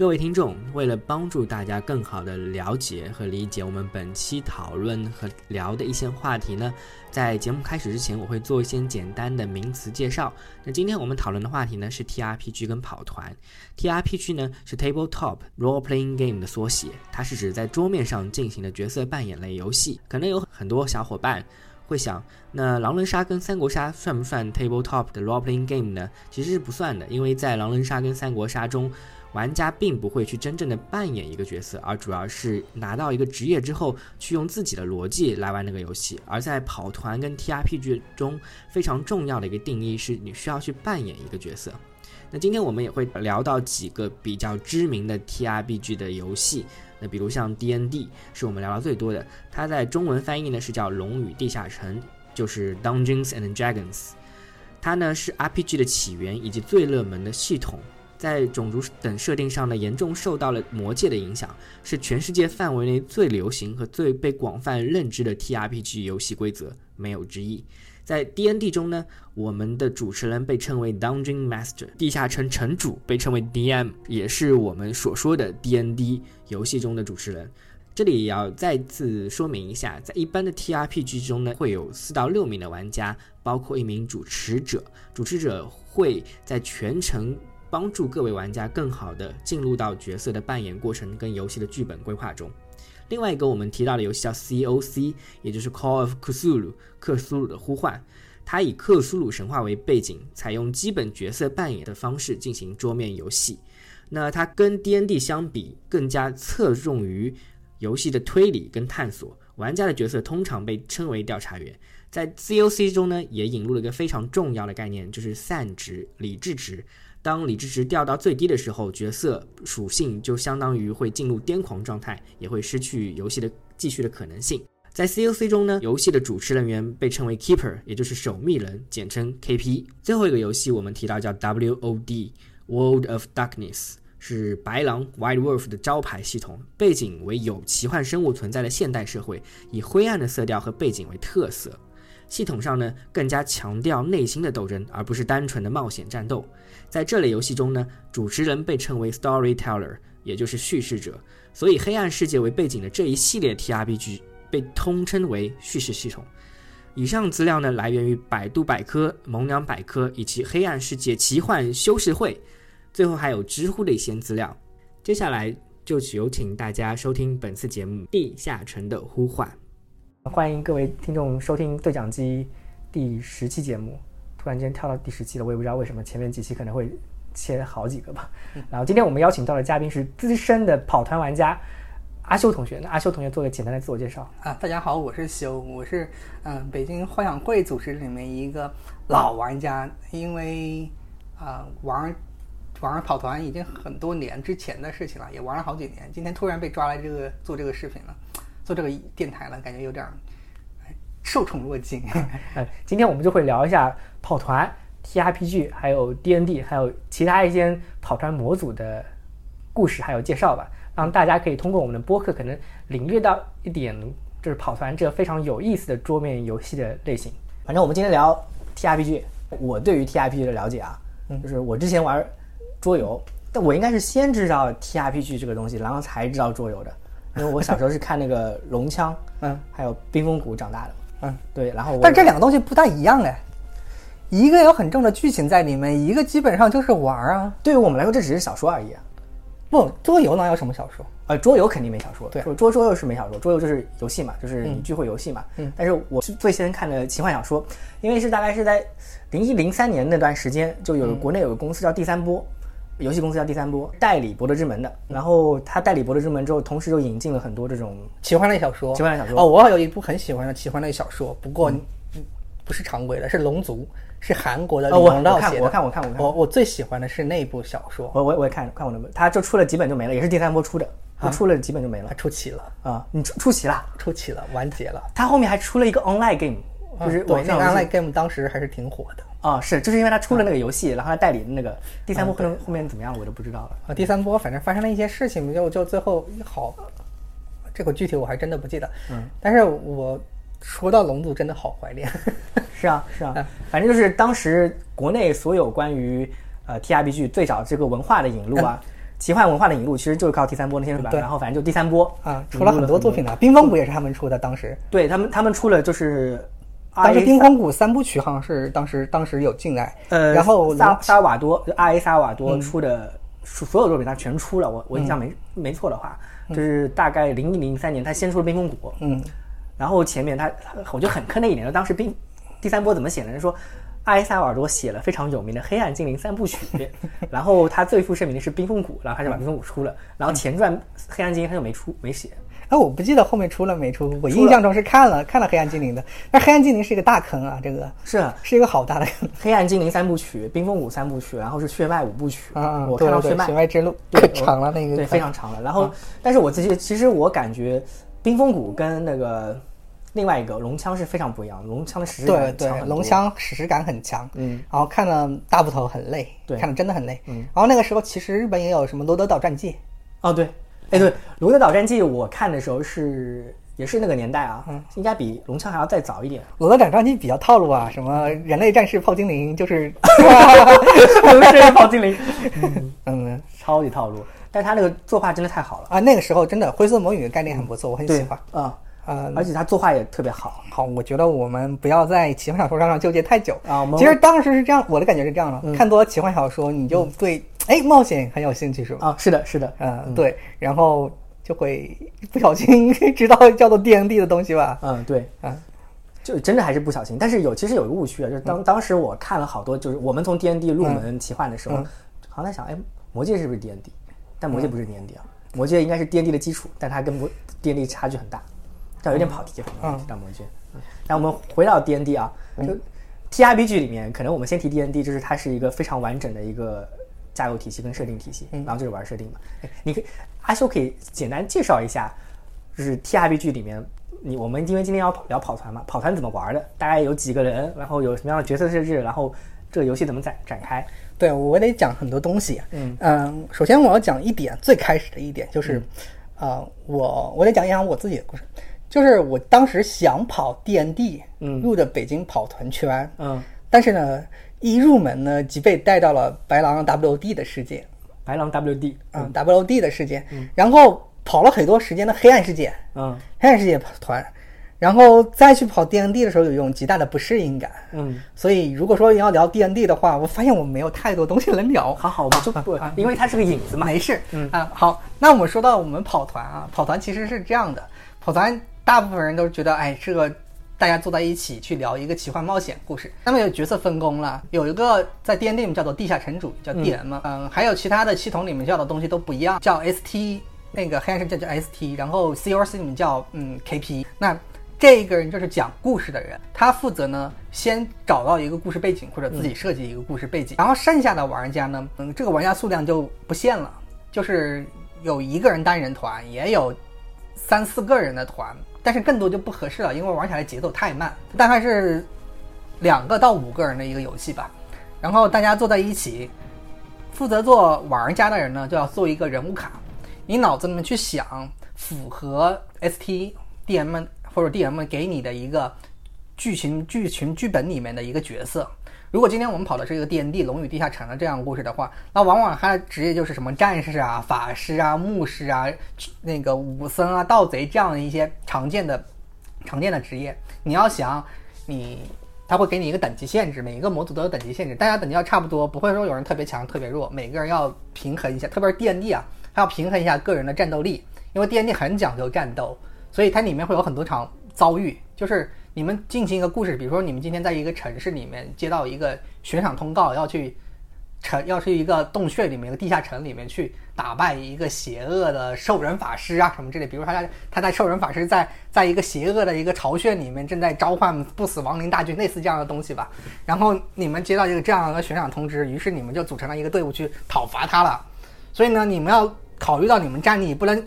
各位听众，为了帮助大家更好的了解和理解我们本期讨论和聊的一些话题呢，在节目开始之前，我会做一些简单的名词介绍。那今天我们讨论的话题呢是 TRPG 跟跑团。TRPG 呢是 Tabletop Role Playing Game 的缩写，它是指在桌面上进行的角色扮演类游戏。可能有很多小伙伴会想，那狼人杀跟三国杀算不算 Tabletop 的 Role Playing Game 呢？其实是不算的，因为在狼人杀跟三国杀中。玩家并不会去真正的扮演一个角色，而主要是拿到一个职业之后，去用自己的逻辑来玩那个游戏。而在跑团跟 TRPG 中，非常重要的一个定义是你需要去扮演一个角色。那今天我们也会聊到几个比较知名的 TRPG 的游戏，那比如像 DND 是我们聊到最多的，它在中文翻译呢是叫《龙与地下城》，就是 Dungeons and Dragons。它呢是 RPG 的起源以及最热门的系统。在种族等设定上呢，严重受到了魔界的影响，是全世界范围内最流行和最被广泛认知的 TRPG 游戏规则，没有之一。在 DND 中呢，我们的主持人被称为 Dungeon Master，地下城城主被称为 DM，也是我们所说的 DND 游戏中的主持人。这里也要再次说明一下，在一般的 TRPG 中呢，会有四到六名的玩家，包括一名主持者，主持者会在全程。帮助各位玩家更好地进入到角色的扮演过程跟游戏的剧本规划中。另外一个我们提到的游戏叫 COC，也就是 Call of Cthulhu，克苏鲁的呼唤。它以克苏鲁神话为背景，采用基本角色扮演的方式进行桌面游戏。那它跟 DND 相比，更加侧重于游戏的推理跟探索。玩家的角色通常被称为调查员。在 COC 中呢，也引入了一个非常重要的概念，就是散值、理智值。当理智值掉到最低的时候，角色属性就相当于会进入癫狂状态，也会失去游戏的继续的可能性。在 COC 中呢，游戏的主持人员被称为 Keeper，也就是守密人，简称 KP。最后一个游戏我们提到叫 WOD，World of Darkness，是白狼 White Wolf 的招牌系统，背景为有奇幻生物存在的现代社会，以灰暗的色调和背景为特色。系统上呢，更加强调内心的斗争，而不是单纯的冒险战斗。在这类游戏中呢，主持人被称为 storyteller，也就是叙事者。所以，黑暗世界为背景的这一系列 TRPG 被通称为叙事系统。以上资料呢，来源于百度百科、萌娘百科以及黑暗世界奇幻修士会，最后还有知乎的一些资料。接下来就有请大家收听本次节目《地下城的呼唤》。欢迎各位听众收听对讲机第十期节目。突然间跳到第十期了，我也不知道为什么，前面几期可能会切好几个吧。然后今天我们邀请到的嘉宾是资深的跑团玩家阿修同学。那阿修同学做个简单的自我介绍啊，大家好，我是修，我是嗯北京幻想会组织里面一个老玩家，因为啊玩玩跑团已经很多年之前的事情了，也玩了好几年。今天突然被抓来这个做这个视频了。做这个电台了，感觉有点受宠若惊。哎，今天我们就会聊一下跑团、TRPG，还有 DND，还有其他一些跑团模组的故事还有介绍吧，让大家可以通过我们的播客，可能领略到一点就是跑团这个非常有意思的桌面游戏的类型。反正我们今天聊 TRPG，我对于 TRPG 的了解啊，就是我之前玩桌游，但我应该是先知道 TRPG 这个东西，然后才知道桌游的。因为我小时候是看那个龙枪，嗯，还有冰封谷长大的，嗯，对，然后但这两个东西不大一样哎，一个有很重的剧情在里面，一个基本上就是玩儿啊。对于我们来说，这只是小说而已啊。不，桌游能有什么小说？呃，桌游肯定没小说，对，桌桌游是没小说，桌游就是游戏嘛，就是你聚会游戏嘛。嗯，但是我是最先看的奇幻小说，因为是大概是在零一零三年那段时间，就有国内有个公司叫第三波。游戏公司叫第三波，代理《博德之门》的。然后他代理《博德之门》之后，同时又引进了很多这种奇幻类小说。奇幻类小说哦，我有一部很喜欢的奇幻类小说，不过不是常规的，是《龙族》，是韩国的李荣道写的。我看，我看，我看，我我最喜欢的是那部小说。我我我也看看过那本，他就出了几本就没了，也是第三波出的，他出了几本就没了。他出齐了啊！你出出齐了？出齐了，完结了。他后面还出了一个 online game，就是我那个 online game 当时还是挺火的。啊，是，就是因为他出了那个游戏，然后他代理的那个第三波后后面怎么样，我就不知道了。啊，第三波反正发生了一些事情，就就最后好，这个具体我还真的不记得。嗯，但是我说到龙族真的好怀念。是啊，是啊，反正就是当时国内所有关于呃 T R B G 最早这个文化的引入啊，奇幻文化的引入其实就是靠第三波那些日版，对然后反正就第三波啊，出了很多作品的，冰封谷也是他们出的，当时。对他们他们出了就是当时 RA 冰封谷三部曲好像是当时当时有进来，呃，然后萨瓦多就阿 A 萨尔瓦嗯多出的所所有作品他全出了，我我印象没没错的话，就是大概零一零三年他先出了冰封谷，嗯，然后前面他他我觉得很坑的一年，就当时冰第三波怎么写呢？说艾萨尔多写了非常有名的《黑暗精灵三部曲 》，然后他最负盛名的是冰封谷，然后他就把冰封谷出了，然后前传《黑暗精灵》他就没出没写。哎，我不记得后面出了没出，我印象中是看了看了黑暗精灵的，但黑暗精灵是一个大坑啊，这个是啊，是一个好大的坑。《黑暗精灵三部曲》、《冰封谷三部曲》，然后是血脉五部曲。啊，我对对对，看到血脉血脉之路对可 长了那个，对，非常长了。然后，但是我自己其实我感觉冰封谷跟那个另外一个龙枪是非常不一样的，龙枪的史诗感很多龙。枪史诗感很强，嗯，然后看了大部头很累，对看了真的很累，嗯，然后那个时候其实日本也有什么罗德岛战记，哦对，哎对，《龙的岛战记》我看的时候是也是那个年代啊，嗯应该比龙枪还要再早一点。龙的岛战记比较套路啊，什么人类战士炮精灵就是，人类战士泡精灵，嗯 超级套路。但是他那个作画真的太好了，啊，那个时候真的灰色魔女的概念很不错，我很喜欢。啊，呃，而且他作画也特别好好，我觉得我们不要在奇幻小说上纠结太久。啊。其实当时是这样，我的感觉是这样的：嗯看多了奇幻小说，你就对哎冒险很有兴趣，是吧？啊，是的，是的，嗯，对，然后就会不小心 知道叫做 D N D 的东西吧？嗯，对，嗯，就真的还是不小心。但是有其实有一个误区啊，就是当、当时我看了好多，就是我们从 D N D 入门奇幻的时候，嗯好像在想，哎，魔戒是不是 D N D？但魔戒不是 D N D 啊，魔戒应该是 D N D 的基础，但它跟魔 D N D 差距很大，这有点跑题，嗯提到魔戒。嗯，那我们回到 D N D 啊，就 T R P G 里面，可能我们先提 D N D，就是它是一个非常完整的一个架构体系跟设定体系，嗯然后就是玩设定嘛。哎，你可以阿修可以简单介绍一下，就是 T R P G 里面，你我们因为今天要跑聊跑团嘛，跑团怎么玩的？大概有几个人，然后有什么样的角色设置，然后这个游戏怎么展展开？对，我得讲很多东西。嗯首先我要讲一点，最开始的一点就是，呃，我我得讲一讲我自己的故事，就是我当时想跑 D N D，嗯。入的北京跑团圈，嗯，但是呢，一入门呢，即被带到了白狼 W D 的世界，白狼 W D，嗯，W D 的世界，然后跑了很多时间的黑暗世界，嗯。黑暗世界跑团，然后再去跑 D N D 的时候，有一种极大的不适应感。嗯，所以如果说要聊 D N D 的话，我发现我没有太多东西能聊。好好，我们就不，因为它是个影子嘛。没事，嗯。啊，好，那我们说到我们跑团啊，跑团其实是这样的，跑团大部分人都觉得，哎，这个大家坐在一起去聊一个奇幻冒险故事，那么有角色分工了，有一个在 D N D 里面叫做地下城主，叫 D M，嗯。还有其他的系统里面叫的东西都不一样，叫 S T，那个黑暗世界叫 S T，然后 C O C 里面叫嗯 K P，那。这个人就是讲故事的人，他负责呢先找到一个故事背景或者自己设计一个故事背景，然后剩下的玩家呢，嗯，这个玩家数量就不限了，就是有一个人单人团，也有三四个人的团，但是更多就不合适了，因为玩起来节奏太慢，大概是两个到五个人的一个游戏吧。然后大家坐在一起，负责做玩家的人呢，就要做一个人物卡，你脑子里面去想符合 ST DM 或者 DM 给你的一个剧情剧情剧本里面的一个角色。如果今天我们跑的是一个 D N D《龙与地下城》的这样的故事的话，那往往他的职业就是什么战士啊、法师啊、牧师啊、那个武僧啊、盗贼这样的一些常见的常见的职业。你要想你。他会给你一个等级限制，每一个模组都有等级限制，大家等级要差不多，不会说有人特别强、特别弱，每个人要平衡一下。特别是 D N D 啊，它要平衡一下个人的战斗力，因为 D N D 很讲究战斗，所以它里面会有很多场遭遇，就是你们进行一个故事，比如说你们今天在一个城市里面接到一个悬赏通告，要去城，要去一个洞穴里面、一个地下城里面去打败一个邪恶的兽人法师啊什么之类。比如他在他在兽人法师在在一个邪恶的一个巢穴里面正在召唤不死亡灵大军，类似这样的东西吧。然后你们接到一个这样的悬赏通知，于是你们就组成了一个队伍去讨伐他了。所以呢，你们要考虑到你们战力，不能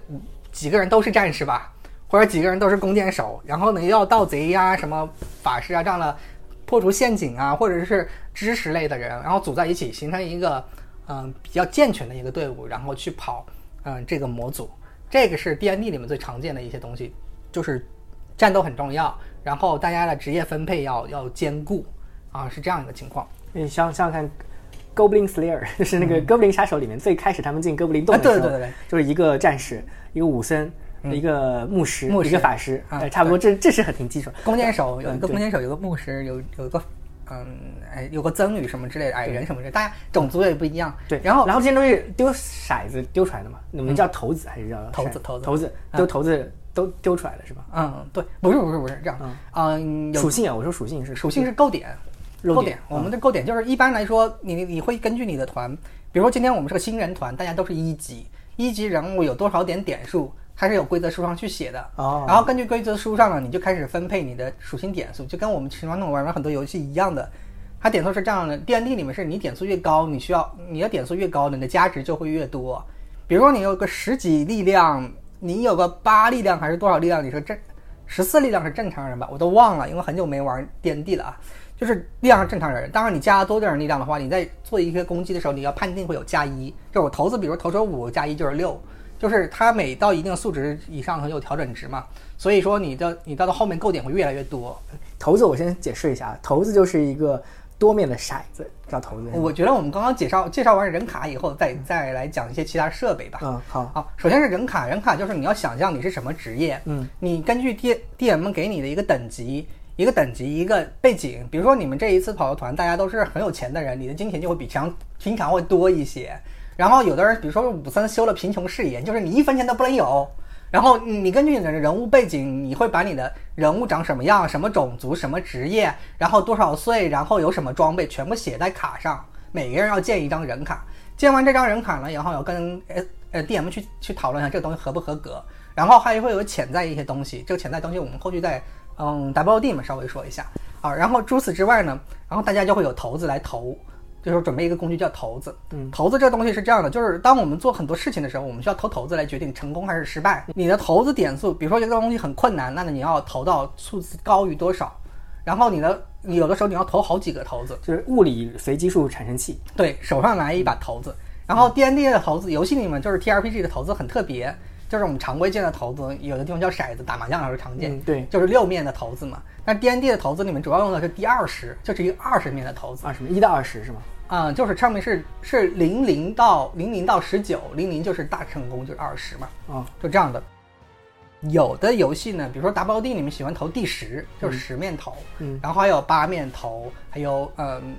几个人都是战士吧，或者几个人都是弓箭手，然后呢要盗贼呀、什么法师啊这样的破除陷阱啊，或者是知识类的人，然后组在一起形成一个嗯、比较健全的一个队伍，然后去跑嗯、这个模组。这个是 D N D 里面最常见的一些东西，就是战斗很重要，然后大家的职业分配要要兼顾啊，是这样一个情况。你想想看，Goblin Slayer，就是那个哥布林杀手里面最开始他们进哥布林洞的时候，对对对对就是一个战士，一个武僧，一个牧师，牧师。一个法师，啊呃差不多，这这是很挺基础。弓箭手有一个弓箭手，有个牧师，有有一个嗯，哎，有个僧侣什么之类的，矮人什么之类的，大家种族也不一样。对，然后嗯然后这些东西丢骰子丢出来的嘛，你们叫骰子还是叫骰骰子骰子。骰子啊丢骰子都丢出来的是吧？嗯，对，不是不是不是这样，嗯，属性啊，我说属性是。属性是勾点，勾漏点点。我们的勾点就是一般来说，你你会根据你的团，比如说今天我们是个新人团，大家都是一级，一级人物有多少点点数，它是有规则书上去写的。哦然后根据规则书上呢，你就开始分配你的属性点数，就跟我们传统玩玩很多游戏一样的。它点数是这样的，D N D 里面是你点数越高，你需要你的点数越高，你的加值就会越多。比如说你有个十几力量，你有个八力量还是多少力量？你说正十四力量是正常人吧？我都忘了，因为很久没玩 D N D 了啊。就是力量是正常人，当然你加多点力量的话，你在做一些攻击的时候，你要判定会有加一。就我投资，比如投出五加一就是六，就是它每到一定数值以上它有调整值嘛。所以说你的你到到后面购点会越来越多。骰子，我先解释一下，骰子就是一个多面的骰子，叫骰子。我觉得我们刚刚介绍介绍完人卡以后，再再来讲一些其他设备吧。嗯，好，好，首先是人卡，人卡就是你要想象你是什么职业，嗯，你根据 D D M 给你的一个等级、一个等级、一个背景，比如说你们这一次跑的团，大家都是很有钱的人，你的金钱就会比常平常会多一些。然后有的人，比如说武僧修了贫穷誓言，就是你一分钱都不能有。然后你根据你的人物背景，你会把你的人物长什么样、什么种族、什么职业，然后多少岁，然后有什么装备，全部写在卡上。每个人要建一张人卡，建完这张人卡呢，然后要跟呃呃 DM 去去讨论一下这个东西合不合格，然后还会有潜在一些东西，这个潜在东西我们后续再嗯 WOD 嘛稍微说一下啊。然后除此之外呢，然后大家就会有骰子来投。就是准备一个工具叫骰子，嗯，骰子这个东西是这样的，就是当我们做很多事情的时候，我们需要投骰子来决定成功还是失败。你的骰子点数，比如说这个东西很困难，那你要投到数字高于多少？然后你的你有的时候你要投好几个骰子，就是物理随机数产生器。对手上拿一把骰子。然后 D N D 的骰子，游戏里面就是 T R P G 的骰子很特别，就是我们常规见的骰子，有的地方叫骰子，打麻将的时候常见，嗯对就是六面的骰子嘛。但 D N D 的骰子里面主要用的是第二十，就是一个二十面的骰子。二十一到二十是吗？啊、就是上面是是零零到零零到十九，零零就是大成功，就是二十嘛，嗯，就这样的。有的游戏呢，比如说 WOD 你们喜欢投第十，就是十面投，嗯。然后还有八面投，还有嗯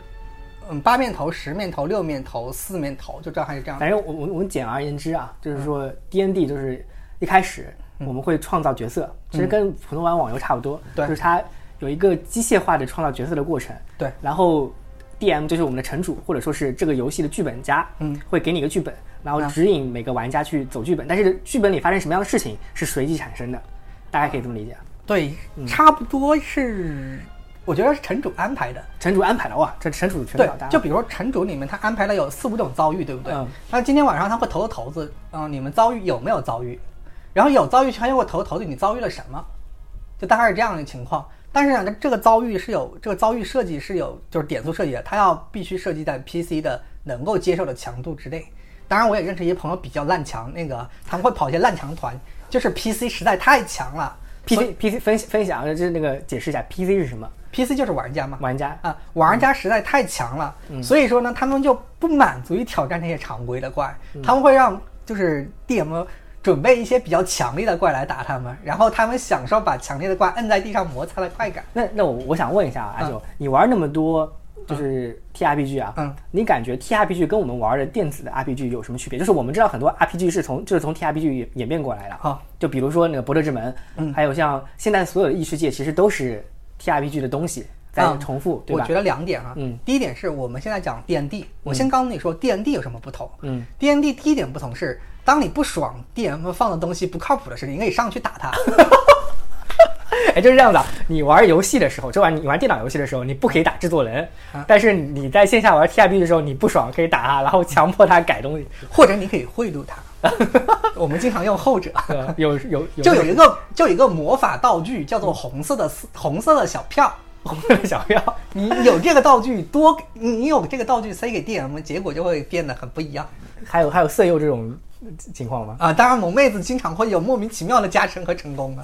嗯八面投、十面投、六面投、四面投，就这样还是这样的。反正我我我们简而言之啊，就是说 D N D 就是一开始我们会创造角色，其实跟普通玩网游差不多，对。就是它有一个机械化的创造角色的过程。对，然后 D M 就是我们的城主，或者说是这个游戏的剧本家，嗯，会给你一个剧本，然后啊指引每个玩家去走剧本，但是剧本里发生什么样的事情是随机产生的，大家可以这么理解。对，差不多是，我觉得是城主安排的。城主安排的哇，这城主全对是老大，，就比如说城主里面他安排了有四五种遭遇，对不对？嗯那今天晚上他会投个骰子，嗯、你们遭遇有没有遭遇？然后有遭遇，他又会投骰子，你遭遇了什么？就大概是这样的情况。但是呢，这个遭遇是有这个遭遇设计是有就是点数设计的，它要必须设计在 PC 的能够接受的强度之内。当然，我也认识一些朋友比较烂强，那个他们会跑一些烂强团，就是 PC 实在太强了。P C P C 分分享就是那个解释一下 P C 是什么？PC 就是玩家嘛，玩家啊，玩家实在太强了，所以说呢，他们就不满足于挑战这些常规的怪，他们会让就是 DM 准备一些比较强力的怪来打他们，然后他们享受把强烈的怪摁在地上摩擦的快感。那那我我想问一下啊，阿九，你玩那么多就是 T R P G 啊，嗯，你感觉 T R P G 跟我们玩的电子的 R P G 有什么区别？就是我们知道很多 R P G 是从就是从 T R P G 演变过来的，好，就比如说那个《博德之门》，嗯，还有像现在所有的异世界其实都是 T R P G 的东西在嗯。重复，对吧？我觉得两点啊，嗯，第一点是我们现在讲 D N D，我先告诉你说 D N D 有什么不同。嗯，D N D 第一点不同是，当你不爽 D M 放的东西不靠谱的时候，你可以上去打他。哎，就是这样子啊。你玩游戏的时候，就玩你玩电脑游戏的时候，你不可以打制作人，啊但是你在线下玩 T R B 的时候，你不爽可以打他，然后强迫他改东西。或者你可以贿赂他，我们经常用后者。呃有有有就有一个就有一个魔法道具叫做红色的丝红色的小票，红色的小票，你有这个道具多，你你有这个道具塞给 DM，结果就会变得很不一样还有还有色诱这种情况吗？啊！当然，萌妹子经常会有莫名其妙的加成和成功的。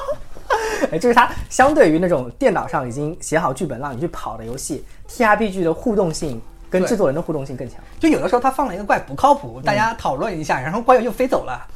哎，就是它相对于那种电脑上已经写好剧本让你去跑的游戏，T R P G 的互动性跟制作人的互动性更强。就有的时候他放了一个怪不靠谱，大家讨论一下，然后怪又飞走了，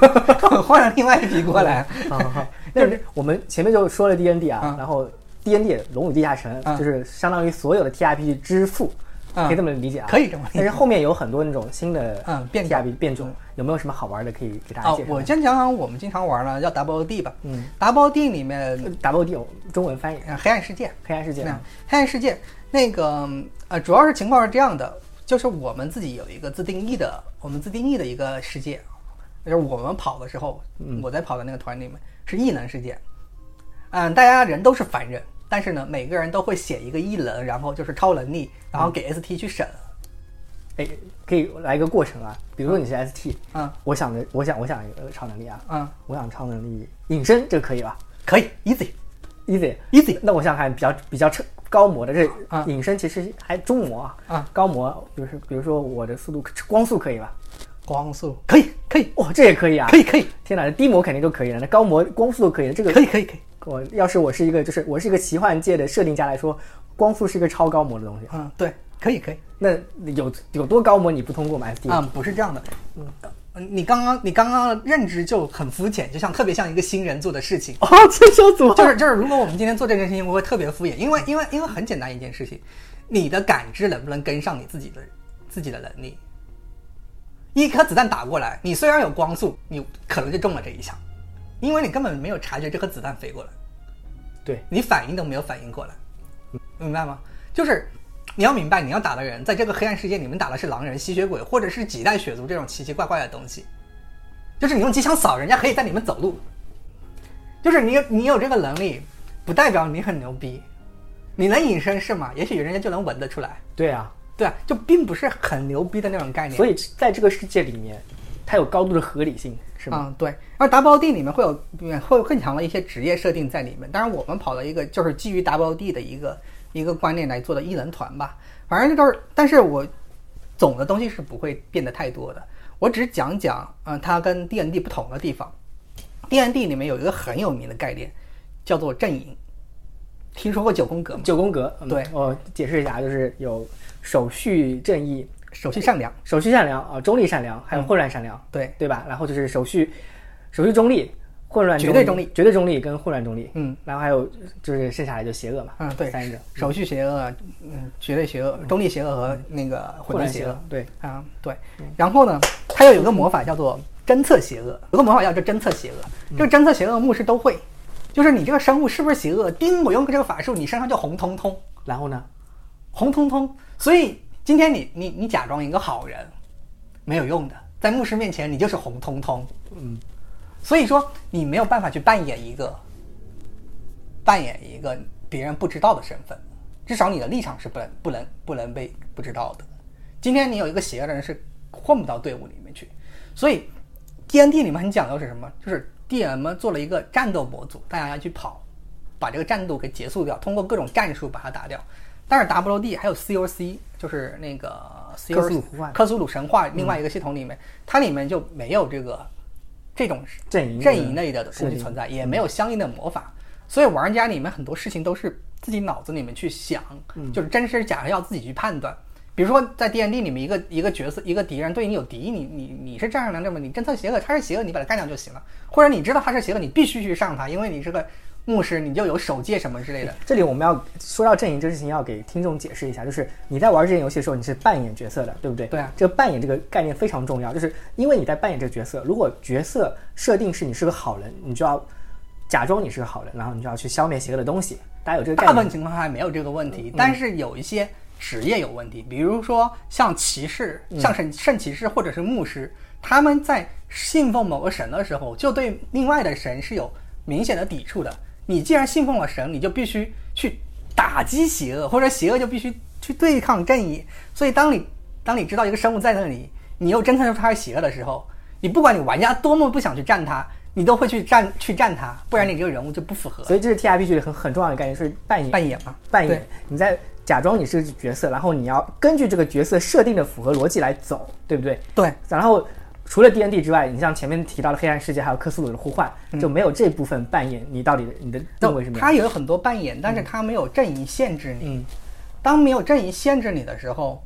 换了另外一批过来。好好好，那我们前面就说了 D N D 啊，嗯然后 D N D 龙与地下城嗯就是相当于所有的 T R P G 之父，嗯可以这么理解啊？可以这么理解。但是后面有很多那种新的嗯变 T 种。R P 变种，有没有什么好玩的可以给大家哦介，绍？我先讲讲我们经常玩的叫 Double D 吧。嗯，Double D 里面，W D 中文翻译呃黑暗世界，黑暗世界。黑暗世界。那个呃，主要是情况是这样的，就是我们自己有一个自定义的，我们自定义的一个世界，就是我们跑的时候，我在跑的那个团里面是异能世界，嗯，大家人都是凡人，但是呢，每个人都会写一个异能，然后就是超能力，然后给 ST 去审，哎，可以来一个过程啊，比如说你是 S T，嗯。我想的，我想我想一个超能力啊，嗯，我想超能力隐身，这个可以吧可以 easy？Easy easy，那我想想看，比较比较超高模的这啊隐身其实还中模啊，啊高模就是比如说我的速度光速可以吧？光速。可以可以。哇，这也可以啊！可以可以。天哪，低模肯定都可以了，那高模光速都可以了。这个可以可以可以，我要是我是一个就是我是一个奇幻界的设定家来说，光速是一个超高模的东西。嗯，对，可以可以。那有有多高模你不通过吗？啊、不是这样的。嗯，你刚刚你刚刚的认知就很肤浅，就像特别像一个新人做的事情。哦，这小组就是就是，如果我们今天做这件事情，我会特别敷衍，因为因为因为很简单一件事情，你的感知能不能跟上你自己的自己的能力？一颗子弹打过来，你虽然有光速，你可能就中了这一枪，因为你根本没有察觉这颗子弹飞过来。对，你反应都没有反应过来，明白吗？就是你要明白，你要打的人在这个黑暗世界里面打的是狼人、吸血鬼，或者是几代血族这种奇奇怪怪的东西。就是你用机枪扫，人家可以在里面走路。就是你有你有这个能力，不代表你很牛逼。你能隐身是吗？也许人家就能闻得出来，对啊，对啊，就并不是很牛逼的那种概念。所以在这个世界里面，它有高度的合理性，是吗？嗯，对。而 WD 里面会有会有更强的一些职业设定在里面。当然，我们跑了一个就是基于 WD 的一个一个观念来做的异能团吧。反正就是，但是我总的东西是不会变得太多的。我只讲讲，嗯、它跟 DND 不同的地方。DND 里面有一个很有名的概念，叫做阵营。听说过九宫格吗？九宫格，嗯对我解释一下，就是有手续正义、手续善良，手续善良啊、中立善良，还有嗯混乱善良，对对吧？然后就是手续手续中立、混乱绝对中立绝对中立跟混乱中立，嗯，然后还有就是剩下来就邪恶嘛，嗯，对，三者手续邪恶，嗯，绝对邪恶，中立邪恶和那个混乱邪恶邪恶，，对，啊，对。然后呢，它又有个魔法叫做侦测邪恶，有个魔法叫做侦测邪恶。这个侦测邪恶牧师都会，就是你这个生物是不是邪恶，叮，我用这个法术，你身上就红彤彤，然后呢，红彤彤。所以今天你你你假装一个好人，没有用的，在牧师面前你就是红彤彤。嗯，所以说你没有办法去扮演一个扮演一个别人不知道的身份，至少你的立场是不能不能不能被不知道的。今天你有一个邪恶的人是混不到队伍里面去，所以 D N D 里面很讲究是什么？就是 D M 做了一个战斗模组，大家要去跑，把这个战斗给结束掉，通过各种战术把它打掉。但是 W D 还有 C O C，就是那个 C 克苏鲁克苏鲁神话另外一个系统里面，它里面就没有这个这种阵营阵营类的东西存在，也没有相应的魔法，所以玩家里面很多事情都是自己脑子里面去想，就是真是假要自己去判断。比如说在 D N D 里面，一个一个角色一个敌人对你有敌意，你你你是战胜良这么，你侦测邪恶，他是邪恶，你把他干掉就行了。或者你知道他是邪恶，你必须去上他，因为你是个牧师，你就有守戒什么之类的。这里我们要说到阵营这个事情，要给听众解释一下，就是你在玩这件游戏的时候，你是扮演角色的，对不对？对啊这个扮演这个概念非常重要，就是因为你在扮演这个角色，如果角色设定是你是个好人，你就要假装你是个好人，然后你就要去消灭邪恶的东西。大家有这个概念？大部分情况下没有这个问题，但是有一些职业有问题，比如说像骑士、像圣圣骑士或者是牧师，他们在信奉某个神的时候，就对另外的神是有明显的抵触的。你既然信奉了神，你就必须去打击邪恶，或者邪恶就必须去对抗正义。所以，当你当你知道一个生物在那里，你又侦测出它是邪恶的时候，你不管你玩家多么不想去战它，你都会去战去战它，不然你这个人物就不符合所以这是 T R P G 里很很重要的概念，是扮演扮演嘛。扮演，你在假装你是个角色，然后你要根据这个角色设定的符合逻辑来走，对不对？对，然后除了 D N D 之外，你像前面提到的黑暗世界，还有克苏鲁的呼唤，就没有这部分扮演你到底你的定位是什么样它有很多扮演，但是它没有阵营限制你。嗯当没有阵营限制你的时候，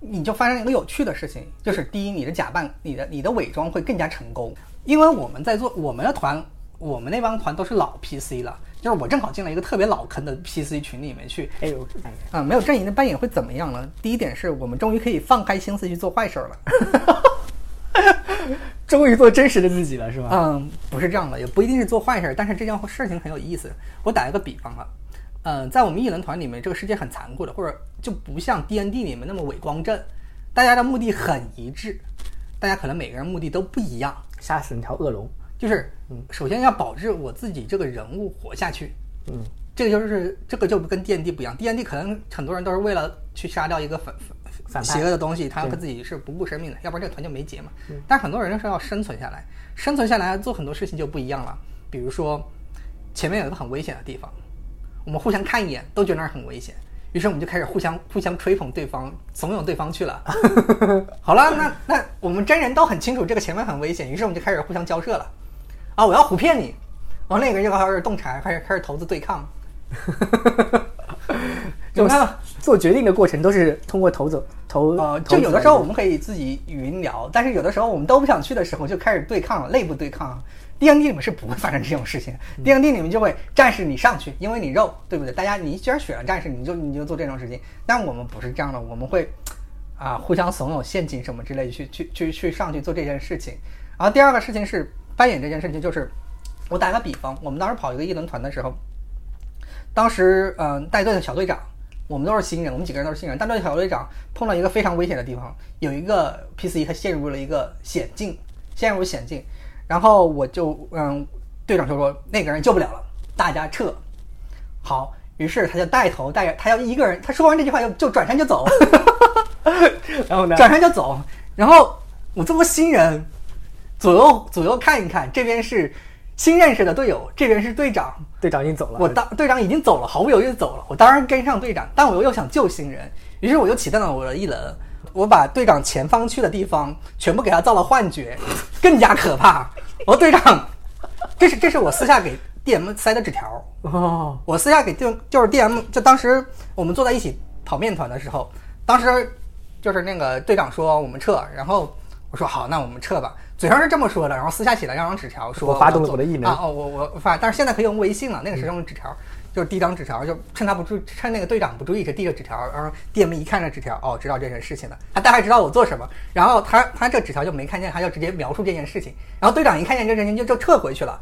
你就发生一个有趣的事情，就是第一，你的假扮、你的你的伪装会更加成功，因为我们在做我们的团，我们那帮团都是老 PC 了，就是我正好进了一个特别老坑的 PC 群里面去，哎呦，哎啊、没有阵营的扮演会怎么样呢？第一点是我们终于可以放开心思去做坏事儿了。终于做真实的自己了，是吧？嗯，不是这样的，也不一定是做坏事儿，但是这件事情很有意思。我打一个比方啊，嗯，在我们异能团里面，这个世界很残酷的，或者就不像 D N D 里面那么伪光正，大家的目的很一致，大家可能每个人目的都不一样，杀死那条恶龙，就是嗯。首先要保证我自己这个人物活下去，嗯，这个就是这个就跟 D N D 不一样，D N D 可能很多人都是为了去杀掉一个反反派邪恶的东西，他对自己是不顾生命的，要不然这个团就没结嘛。但很多人是要生存下来，生存下来做很多事情就不一样了。比如说前面有一个很危险的地方，我们互相看一眼都觉得那儿很危险，于是我们就开始互相互相吹捧对方，怂恿对方去了。好了，那那我们真人都很清楚这个前面很危险，于是我们就开始互相交涉了。啊，我要唬骗你，然后那个人就开始动柴，开始开始投资对抗。就你看到做决定的过程都是通过投走投呃，就有的时候我们们可以自己语音聊，但是有的时候我们都不想去的时候，就开始对抗了，内部对抗。D N D 里面是不会发生这种事情，D N D 里面就会战士你上去，因为你肉，对不对？大家你既然选了战士，你就你就做这种事情。但我们不是这样的，我们会啊互相怂恿、陷阱什么之类的去去去去上去做这件事情。然后第二个事情是扮演这件事情，就是我打个比方，我们当时跑一个一轮团的时候，当时嗯、呃带队的小队长，我们都是新人，我们几个人都是新人。带队的小队长碰到一个非常危险的地方，有一个 PC 他陷入了一个险境，陷入险境，然后我就嗯，队长就说那个人救不了了，大家撤。好，于是他就带头带着他要一个人，他说完这句话就就转身就走，然后呢？转身就走。然后我这么新人，左右左右看一看，这边是新认识的队友，这边是队长，队长已经走了，我当队长已经走了，毫不犹豫地走了。我当然跟上队长，但我又想救新人，于是我又启动了我的异能，我把队长前方去的地方全部给他造了幻觉，更加可怕。我说队长，这是这是我私下给 DM 塞的纸条，哦，我私下给就就是 DM，就当时我们坐在一起跑面团的时候，当时就是那个队长说我们撤，然后我说好，那我们撤吧，嘴上是这么说的，然后私下写了两张纸条说我发动了我的异能啊，哦，我我发，但是现在可以用微信了，那个时候用纸条。就是递张纸条，就趁他不注，趁那个队长不注意，就递个纸条，然后 DM 一看这纸条，哦，知道这件事情了，他大概知道我做什么，然后他他这纸条就没看见，他就直接描述这件事情，然后队长一看见这件事情就就撤回去了，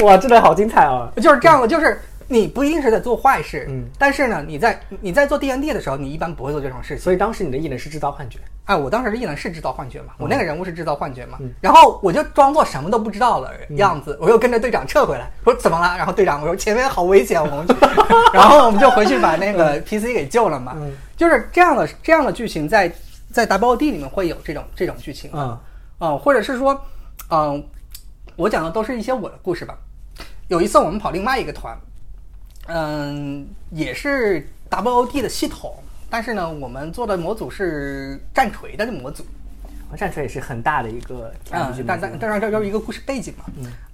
哇，真的好精彩啊！就是这样的，就是你不一定是在做坏事，嗯，但是呢，你在你在做 D N D 的时候，你一般不会做这种事情。所以当时你的异能是制造幻觉，哎，我当时的异能是制造幻觉嘛，我那个人物是制造幻觉嘛，嗯。然后我就装作什么都不知道的样子，我又跟着队长撤回来，说怎么了？然后队长我说前面好危险，我们去，然后我们就回去把那个 P C 给救了嘛，嗯。就是这样的这样的剧情在在 W O D 里面会有这种这种剧情，嗯。嗯，或者是说，嗯，我讲的都是一些我的故事吧。有一次我们跑另外一个团，嗯，也是 WOD 的系统，但是呢，我们做的模组是战锤的模组，战锤也是很大的一个嗯但但当然这就是一个故事背景嘛。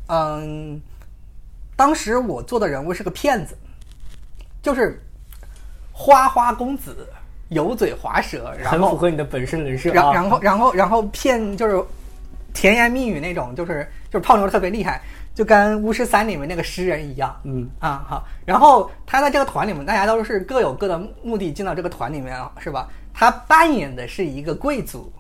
嗯，当时我做的人物是个骗子，就是花花公子，油嘴滑舌，然后很符合你的本身人设然啊。然后然后然后骗就是甜言蜜语那种，就是就是泡妞特别厉害，就跟巫师三里面那个诗人一样。嗯啊好，然后他在这个团里面，大家都是各有各的目的进到这个团里面啊，是吧？他扮演的是一个贵族，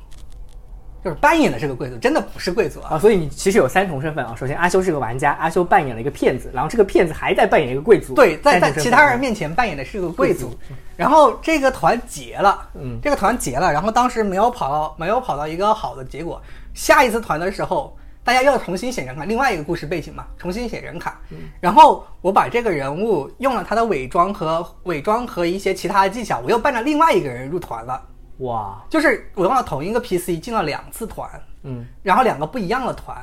就是扮演的是个贵族，真的不是贵族啊。啊，所以你其实有三重身份啊。首先，阿修是个玩家，阿修扮演了一个骗子，然后这个骗子还在扮演一个贵族。对，在在其他人面前扮演的是个贵族，然后这个团结了，嗯这个团结了，然后当时没有跑到没有跑到一个好的结果，下一次团的时候，大家要重新写人卡，另外一个故事背景嘛，重新写人卡，嗯。然后我把这个人物用了他的伪装和伪装和一些其他的技巧，我又扮了另外一个人入团了，哇，就是我用了同一个 PC 进了两次团，嗯，然后两个不一样的团。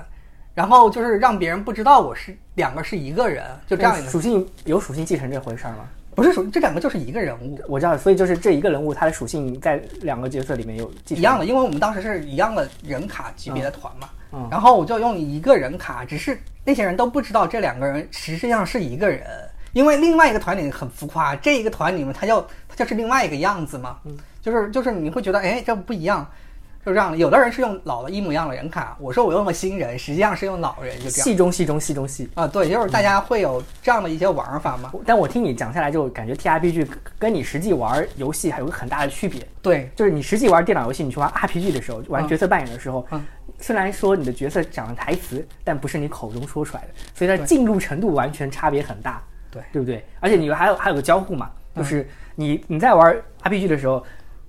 然后就是让别人不知道我是两个是一个人，就这样一个。属性有属性继承这回事儿吗？不是属这两个就是一个人物，我知道，所以就是这一个人物他的属性在两个角色里面有继承。一样的，因为我们当时是一样的人卡级别的团嘛，嗯然后我就用一个人卡，只是那些人都不知道这两个人实际上是一个人，因为另外一个团里很浮夸，这一个团里面他就他就是另外一个样子嘛，就是就是你会觉得哎这不一样，就这样。有的人是用老的一模一样的人卡，我说我用了新人，实际上是用老人，就这样戏中戏中戏中戏。啊。对，就是大家会有这样的一些玩法嘛。但我听你讲下来，就感觉 T R P G 跟你实际玩游戏还有个很大的区别。对，就是你实际玩电脑游戏，你去玩 RPG 的时候，玩嗯角色扮演的时候，嗯虽然说你的角色讲了台词，但不是你口中说出来的，所以它进入程度完全差别很大，对嗯对不对？而且你还有还有个交互嘛，就是你你在玩 RPG 的时候，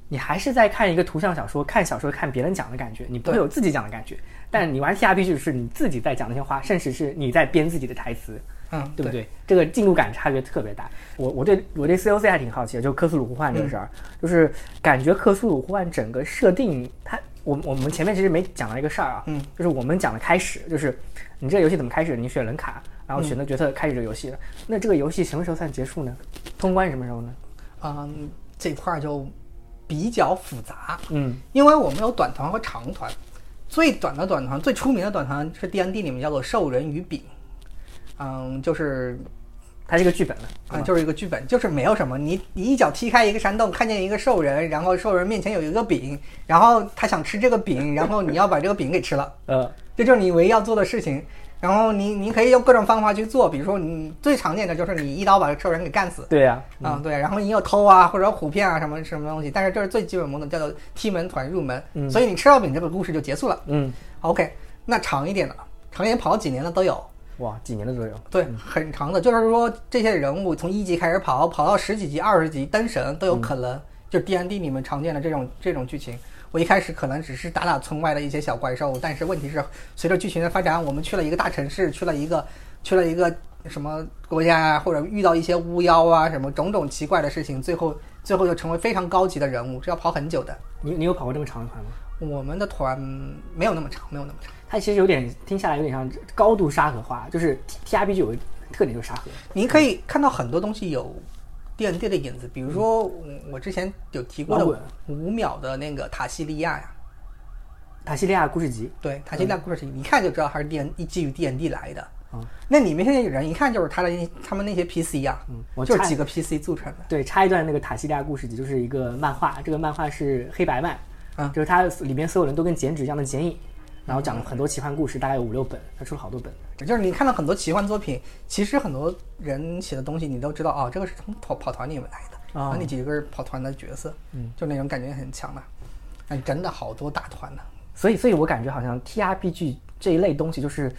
你还是在看一个图像小说，看小说看别人讲的感觉，你不会有自己讲的感觉。但你玩 TRPG 是你自己在讲那些话，甚至是你在编自己的台词，嗯，对不对？这个进入感差别特别大。我我对我对 COC 还挺好奇的，就克苏鲁呼唤这个事儿，就是感觉克苏鲁呼唤整个设定，它我我们前面其实没讲到一个事儿啊，嗯，就是我们讲的开始，就是你这个游戏怎么开始？你选人卡，然后选择角色开始这个游戏了。那这个游戏什么时候算结束呢？通关什么时候呢？嗯，这块儿就比较复杂，嗯。因为我们有短团和长团。最短的短团，最出名的短团是 D N D 里面叫做《兽人与饼》，嗯，就是它是一个剧本了，啊，就是一个剧本，就是没有什么，你你一脚踢开一个山洞，看见一个兽人，然后兽人面前有一个饼，然后他想吃这个饼，然后你要把这个饼给吃了，嗯，这就是你唯一要做的事情。然后你你可以用各种方法去做，比如说你最常见的就是你一刀把兽人给干死，对呀、啊，对，然后你有偷啊，或者虎骗啊，什么什么东西，但是这是最基本模的，叫做踢门团入门，嗯。所以你吃到饼这个故事就结束了。嗯，OK，那长一点的，长一点跑了几年的都有，哇，几年的都有，对，很长的，就是说这些人物从一级开始跑，跑到十几级、二十级登神都有可能，就是 D N D 里面常见的这种这种剧情。我一开始可能只是打打村外的一些小怪兽，但是问题是，随着剧情的发展，我们去了一个大城市，去了一个去了一个什么国家啊，或者遇到一些巫妖啊，什么种种奇怪的事情，最后最后就成为非常高级的人物，是要跑很久的。你你有跑过这么长的团吗？我们的团没有那么长，没有那么长。它其实有点听下来有点像高度沙盒化，就是 T T R P G 有个特点就是沙盒，你可以看到很多东西有 D N D 的影子，比如说我我之前有提过的五秒的那个塔西利亚呀，塔西利亚故事集，对，塔西利亚故事集，一看就知道它是 D N 基于 D N D 来的。嗯。那里面现在有人一看就是他的那他们那些 P C 呀、就是几个 P C 组成的。对，插一段那个塔西利亚故事集，就是一个漫画，这个漫画是黑白漫，嗯。就是它里面所有人都跟剪纸一样的剪影，然后讲了很多奇幻故事，大概有五六本，他出了好多本。就是你看到很多奇幻作品，其实很多人写的东西你都知道哦，这个是从跑跑团里面来的，哦然后那几个是跑团的角色，嗯，就那种感觉很强的。哎真的好多大团呢，所以，所以我感觉好像 T R P G 这一类东西就是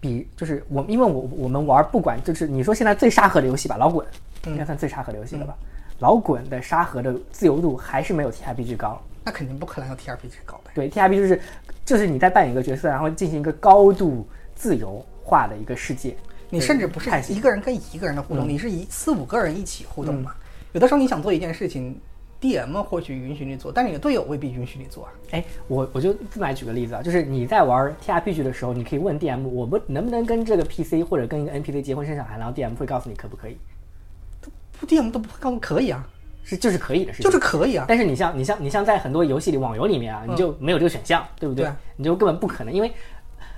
比就是我，因为我我们玩不管就是你说现在最沙盒的游戏吧，老滚应该算最沙盒的游戏了吧？老滚的沙盒的自由度还是没有 T R P G 高。那肯定不可能有 T R P G 高的。对，T R P 就是就是你在扮演一个角色，然后进行一个高度自由化的一个世界。你甚至不是一个人跟一个人的互嗯动，你是一四五个人一起互动嘛。有的时候你想做一件事情，DM 或许允许你做，但是你的队友未必允许你做啊。哎，我我就这么来举个例子啊，就是你在玩 T R P G 的时候，你可以问 D M，我不能不能跟这个 P C 或者跟一个 N P C 结婚生小孩，然后 D M 会告诉你可不可以，不 DM 都不告诉可以啊，是就是可以的事情，就是可以啊。但是你像你像你像在很多游戏里，网游里面啊，你就没有这个选项，对不对？你就根本不可能，因为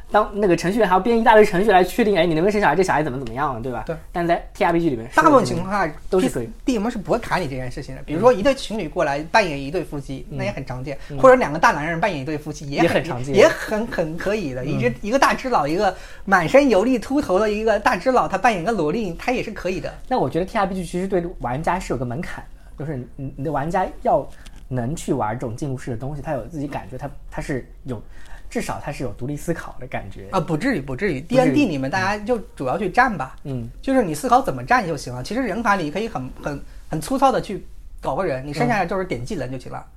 当那个程序员还要编一大堆程序来确定，哎，你能不能生小孩，这小孩怎么怎么样了，对吧？对。但在 T R P G 里面，大部分情况下都是可以。DM 是不会卡你这件事情的。比如说一对情侣过来扮演一对夫妻，那也很常见；嗯或者两个大男人扮演一对夫妻，也也很常见嗯也很很可以的。一只一个大只佬，一个满身油腻秃头的一个大只佬，他扮演一个萝莉，他也是可以的。那我觉得 T R P G 其实对玩家是有个门槛的，就是你你的玩家要能去玩这种进入式的东西，他有自己感觉，他他是有至少他是有独立思考的感觉。啊，不至于，不至于。D N D 里面大家就主要去站吧，嗯，就是你思考怎么站就行了。其实人法里可以很很很粗糙的去搞个人，你剩下的就是点技能就行了。嗯，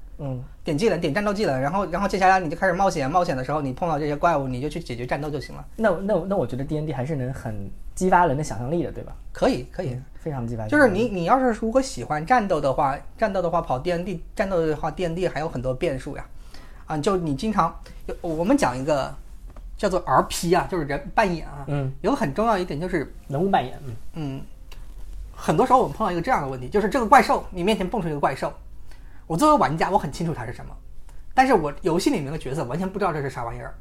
点技能，点战斗技能，然后然后接下来你就开始冒险，冒险的时候你碰到这些怪物，你就去解决战斗就行了。那那那我觉得 D N D 还是能很激发人的想象力的，对吧？可以，可以。非常激发。就是你，你要是如果喜欢战斗的话，战斗的话跑 D N D 战斗的话，D N D 还有很多变数呀。啊，就你经常有我们讲一个叫做 R P 啊，就是人扮演啊，嗯，有个很重要一点就是，人物扮演，嗯嗯，很多时候我们碰到一个这样的问题，就是这个怪兽，你面前蹦出一个怪兽，我作为玩家，我很清楚它是什么，但是我游戏里面的角色完全不知道这是啥玩意儿。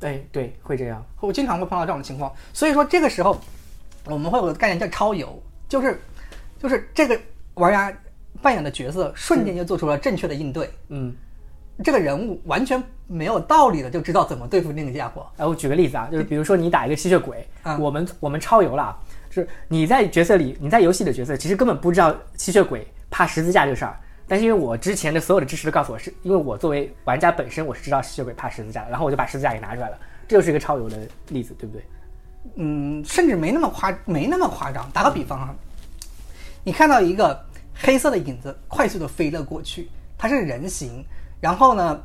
对对，会这样。我经常会碰到这种情况，所以说这个时候我们会有个概念叫超游，就是就是这个玩家扮演的角色瞬间就做出了正确的应对，嗯，这个人物完全没有道理的就知道怎么对付那个家伙。哎，我举个例子啊，就是比如说你打一个吸血鬼，嗯我们我们超游了，就是你在角色里，你在游戏的角色其实根本不知道吸血鬼怕十字架这个事儿，但是因为我之前的所有的知识都告诉我是，因为我作为玩家本身我是知道吸血鬼怕十字架的，然后我就把十字架给拿出来了，这就是一个超游的例子，对不对？嗯，甚至没那么夸，没那么夸张。打个比方啊，你看到一个黑色的影子快速的飞了过去，它是人形，然后呢，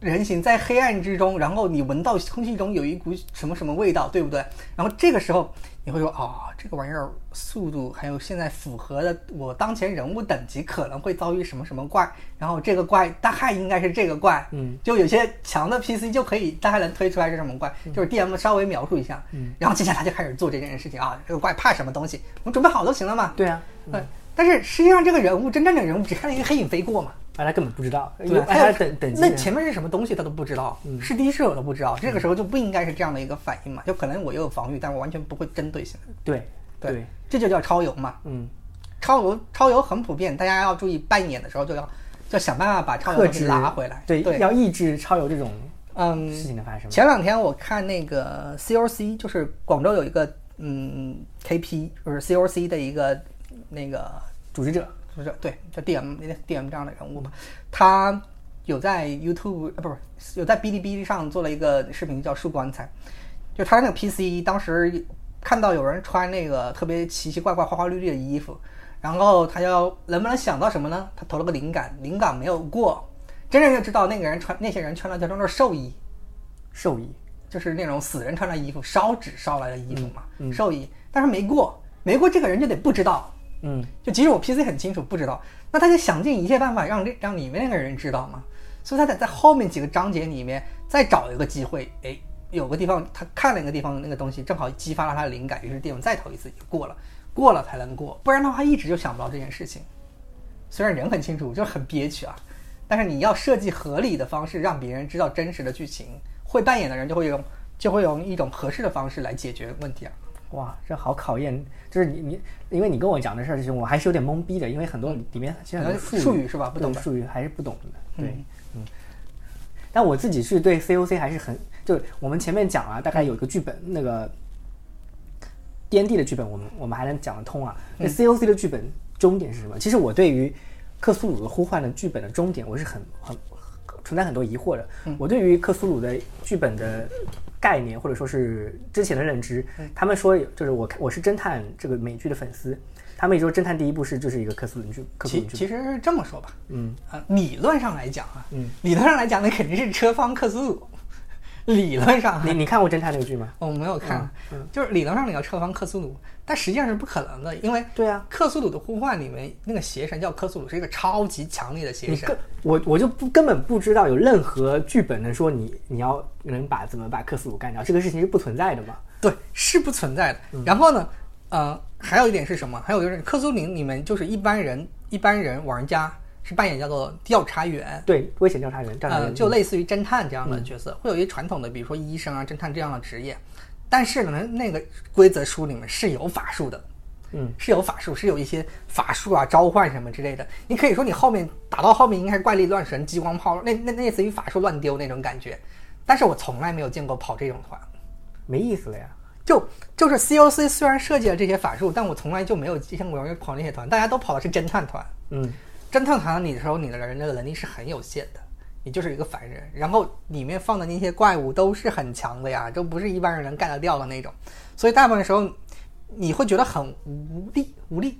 人形在黑暗之中，然后你闻到空气中有一股什么什么味道，对不对？然后这个时候你会说，哦，这个玩意儿速度还有现在符合的我当前人物等级可能会遭遇什么什么怪，然后这个怪大概应该是这个怪，嗯，就有些强的 PC 就可以大概能推出来是什么怪，就是 DM 稍微描述一下，嗯，然后接下来就开始做这件事情啊，这个怪怕什么东西，我们准备好就行了嘛。对啊，嗯，但是实际上这个人物真正的人物只看到一个黑影飞过嘛，大家根本不知道，对，哎，他等等级那前面是什么东西他都不知道，嗯。是敌是友都不知道，这个时候就不应该是这样的一个反应嘛，就可能我又有防御，但我完全不会针对性，对对，这就叫超游嘛。嗯，超游超游很普遍，大家要注意扮演的时候就要就想办法把超游拉回来。对，对，要抑制超游这种嗯，事情的发生。前两天我看那个 COC，就是广州有一个嗯 KP，就是 COC 的一个那个组织者，就是对叫 DM DM 这样的人物嘛，他有在 YouTube 啊不是有在哔哩哔哩上做了一个视频叫树棺材，就他那个 PC 当时看到有人穿那个特别奇奇怪怪花花绿绿的衣服，然后他要能不能想到什么呢？他投了个灵感，灵感没有过，真正就知道那个人穿那些人穿的叫做寿衣。兽衣，就是那种死人穿的衣服，烧纸烧来的衣服嘛，嗯嗯寿衣，但是没过，没过这个人就得不知道，嗯，就即使我 PC 很清楚不知道，那他就想尽一切办法让这让里面那个人知道嘛，所以他得在后面几个章节里面再找一个机会，哎，有个地方他看了一个地方那个东西正好激发了他的灵感，于是电影再投一次就过了，过了才能过，不然的话一直就想不到这件事情。虽然人很清楚，就是很憋屈啊，但是你要设计合理的方式让别人知道真实的剧情，会扮演的人就会用就会用一种合适的方式来解决问题啊。哇，这好考验，就是你你，因为你跟我讲的事儿，就是我还是有点懵逼的，因为很多里面其实很多呃术语是吧不懂术语还是不懂的，对，嗯嗯。但我自己是对 COC 还是很，就我们前面讲啊，大概有一个剧本，那个 D N D 的剧本，我们我们还能讲得通啊。那嗯 COC 的剧本终点是什么？其实我对于克苏鲁的呼唤的剧本的终点，我是很很存在很多疑惑的。嗯我对于克苏鲁的剧本的概念，或者说是之前的认知，嗯他们说有就是我看我是侦探这个美剧的粉丝，他们也说侦探第一部是就是一个克苏鲁剧，克苏其鲁剧其实是这么说吧，嗯啊，理论上来讲啊，嗯，理论上来讲，那肯定是车方克苏鲁。理论上啊，你你看过侦探那个剧吗？我没有看，嗯就是理论上你要撤防克苏鲁，但实际上是不可能的，因为对啊，克苏鲁的呼唤里面那个邪神叫克苏鲁，是一个超级强烈的邪神。我我就不根本不知道有任何剧本能说你你要能把怎么把克苏鲁干掉，这个事情是不存在的嘛？对，是不存在的。嗯然后呢，呃，还有一点是什么？还有就是克苏林里面就是一般人，一般人玩家是扮演叫做调查员，对，危险调查员，调查呃，就类似于侦探这样嗯的角色，会有一些传统的，比如说医生啊、侦探这样的职业。但是呢，那个规则书里面是有法术的，嗯，是有法术，是有一些法术啊、召唤什么之类的。你可以说你后面打到后面应该是怪力乱神、激光炮，那那那类似于法术乱丢那种感觉。但是我从来没有见过跑这种团。没意思了呀。就就是 COC 虽然设计了这些法术，但我从来就没有见过有人跑那些团，大家都跑的是侦探团。嗯，侦探团你的时候，你的人的能力是很有限的，你就是一个凡人，然后里面放的那些怪物都是很强的呀，都不是一般人能干得掉的那种，所以大部分时候你会觉得很无力，无力，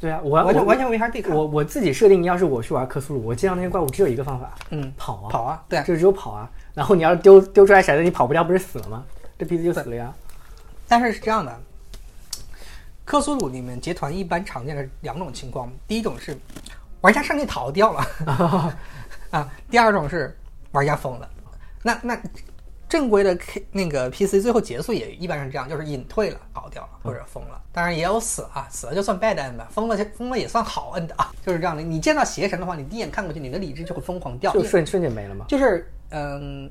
对啊，我我完全完全没法对抗。我我自己设定，要是我去玩克苏鲁，我见到那些怪物只有一个方法，嗯，跑啊，跑啊，对啊。就只有跑啊。然后你要是丢丢出来骰子，你跑不掉，不是死了吗？这鼻子就死了呀。但是是这样的，克苏鲁里面结团一般常见的两种情况，第一种是玩家上去逃掉了，啊，第二种是玩家疯了。那那正规的 K 那个 PC 最后结束也一般是这样，就是隐退了、逃掉了或者疯了。当然也有死啊，死了就算 bad end 吧，疯了疯了也算好 end 啊，就是这样的。你见到邪神的话，你第一眼看过去，你的理智就会疯狂掉，就瞬瞬间没了嘛。就是嗯，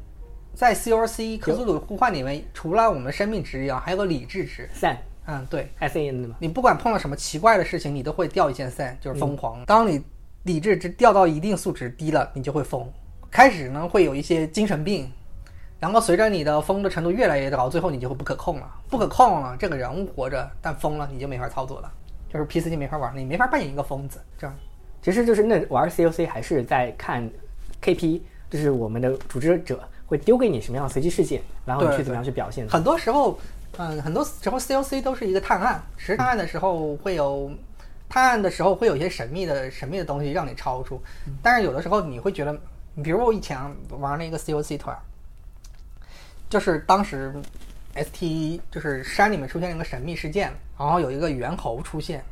在 COC 克苏鲁呼唤里面，除了我们生命值一样，还有个理智值。散嗯，对 S A N 的嘛。你不管碰到什么奇怪的事情，你都会掉一件散，就是疯狂。当你理智值掉到一定数值低了，你就会疯。开始呢会有一些精神病，然后随着你的疯的程度越来越高，最后你就会不可控了。不可控了，这个人物活着，但疯了你就没法操作了，就是 PC 就没法玩，你没法扮演一个疯子。这样，其实就是那玩 COC 还是在看 KP，就是我们的组织者会丢给你什么样的随机事件，然后你去怎么样去表现。很多时候，嗯，很多时候 COC 都是一个探案，实探案的时候会有探案的时候会有一些神秘的神秘的东西让你超出，但是有的时候你会觉得，比如我以前玩那个 COC 团，就是当时 ST 就是山里面出现了一个神秘事件，然后有一个猿猴出现，